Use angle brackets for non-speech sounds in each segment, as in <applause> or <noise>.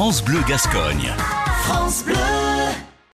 France Bleu Gascogne. France Bleu.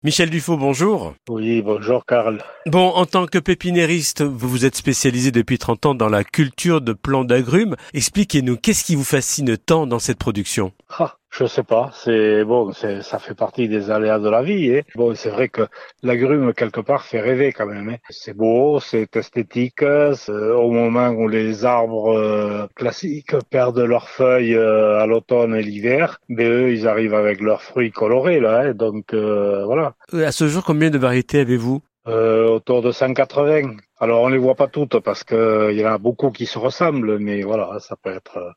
Michel Dufaux, bonjour. Oui, bonjour Karl. Bon, en tant que pépinériste, vous vous êtes spécialisé depuis 30 ans dans la culture de plants d'agrumes. Expliquez-nous, qu'est-ce qui vous fascine tant dans cette production? Ah, Je sais pas, c'est bon, c'est ça fait partie des aléas de la vie. Et bon, c'est vrai que l'agrume quelque part fait rêver quand même. Hein. C'est beau, c'est esthétique. Au moment où les arbres euh, classiques perdent leurs feuilles euh, à l'automne et l'hiver, mais eux, ils arrivent avec leurs fruits colorés là. Hein. donc euh, voilà. À ce jour, combien de variétés avez-vous? Euh, autour de 180. Alors on les voit pas toutes parce que il y en a beaucoup qui se ressemblent, mais voilà, ça peut être euh,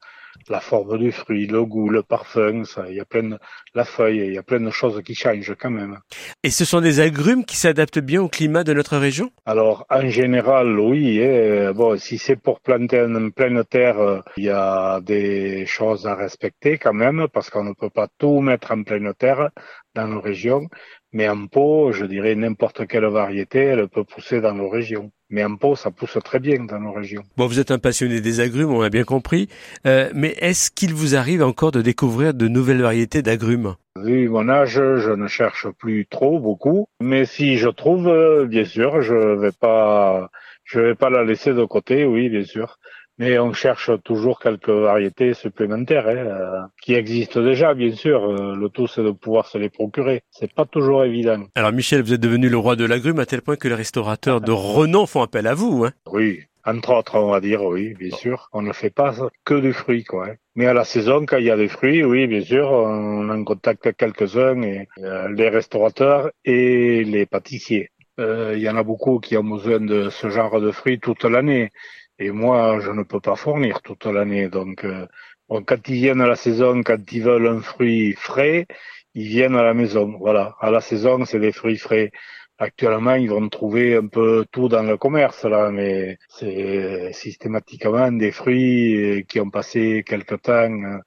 la forme du fruit, le goût, le parfum, ça, il y a plein de, la feuille, il y a plein de choses qui changent quand même. Et ce sont des agrumes qui s'adaptent bien au climat de notre région? Alors en général, oui. Et, bon, si c'est pour planter en pleine terre, il y a des choses à respecter quand même parce qu'on ne peut pas tout mettre en pleine terre dans nos régions. Mais en pot, je dirais n'importe quelle variété, elle peut pousser dans nos régions. Mais en pot, ça pousse très bien dans nos régions. Bon, vous êtes un passionné des agrumes, on a bien compris. Euh, mais est-ce qu'il vous arrive encore de découvrir de nouvelles variétés d'agrumes? Vu mon âge, je ne cherche plus trop beaucoup. Mais si je trouve, euh, bien sûr, je vais pas, je vais pas la laisser de côté, oui, bien sûr. Mais on cherche toujours quelques variétés supplémentaires hein, euh, qui existent déjà, bien sûr. Euh, le tout, c'est de pouvoir se les procurer. C'est pas toujours évident. Alors, Michel, vous êtes devenu le roi de l'agrume à tel point que les restaurateurs de <laughs> renom font appel à vous. Hein oui, entre autres, on va dire, oui, bien sûr. On ne fait pas que du fruit, quoi. Hein. Mais à la saison, quand il y a des fruits, oui, bien sûr, on en contacte quelques-uns, et euh, les restaurateurs et les pâtissiers. Il y en a beaucoup qui ont besoin de ce genre de fruits toute l'année. Et moi, je ne peux pas fournir toute l'année. Donc, euh, quand ils viennent à la saison, quand ils veulent un fruit frais, ils viennent à la maison. Voilà. À la saison, c'est des fruits frais. Actuellement, ils vont trouver un peu tout dans le commerce, là, mais c'est systématiquement des fruits qui ont passé quelque temps euh,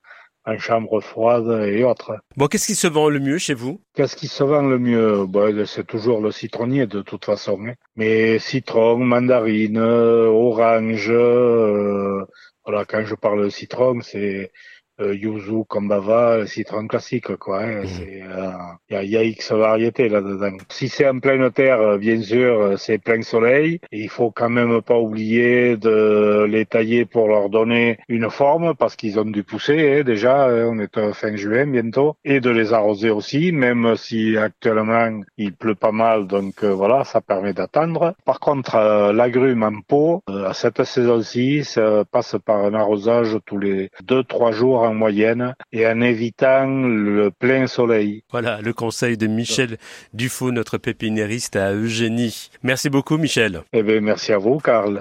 en chambre froide et autres. Bon, qu'est-ce qui se vend le mieux chez vous? Qu'est-ce qui se vend le mieux? Bon, C'est toujours le citronnier de toute façon. Hein. Mais citron, mandarine, orange, euh, voilà, quand je parle de citron, c'est euh, yuzu, kombava, citron classique, quoi. Hein. Il mmh. euh, y, a, X variétés là-dedans. Si c'est en pleine terre, euh, bien sûr, euh, c'est plein soleil. il faut quand même pas oublier de les tailler pour leur donner une forme, parce qu'ils ont dû pousser hein, déjà. Hein, on est fin juin bientôt, et de les arroser aussi, même si actuellement il pleut pas mal, donc voilà, ça permet d'attendre. Par contre, l'agrume en pot, à cette saison-ci, ça passe par un arrosage tous les deux trois jours en moyenne et en évitant le plein soleil. Voilà le conseil de Michel Dufaux, notre pépinériste à Eugénie. Merci beaucoup Michel. Eh bien, merci à vous Karl.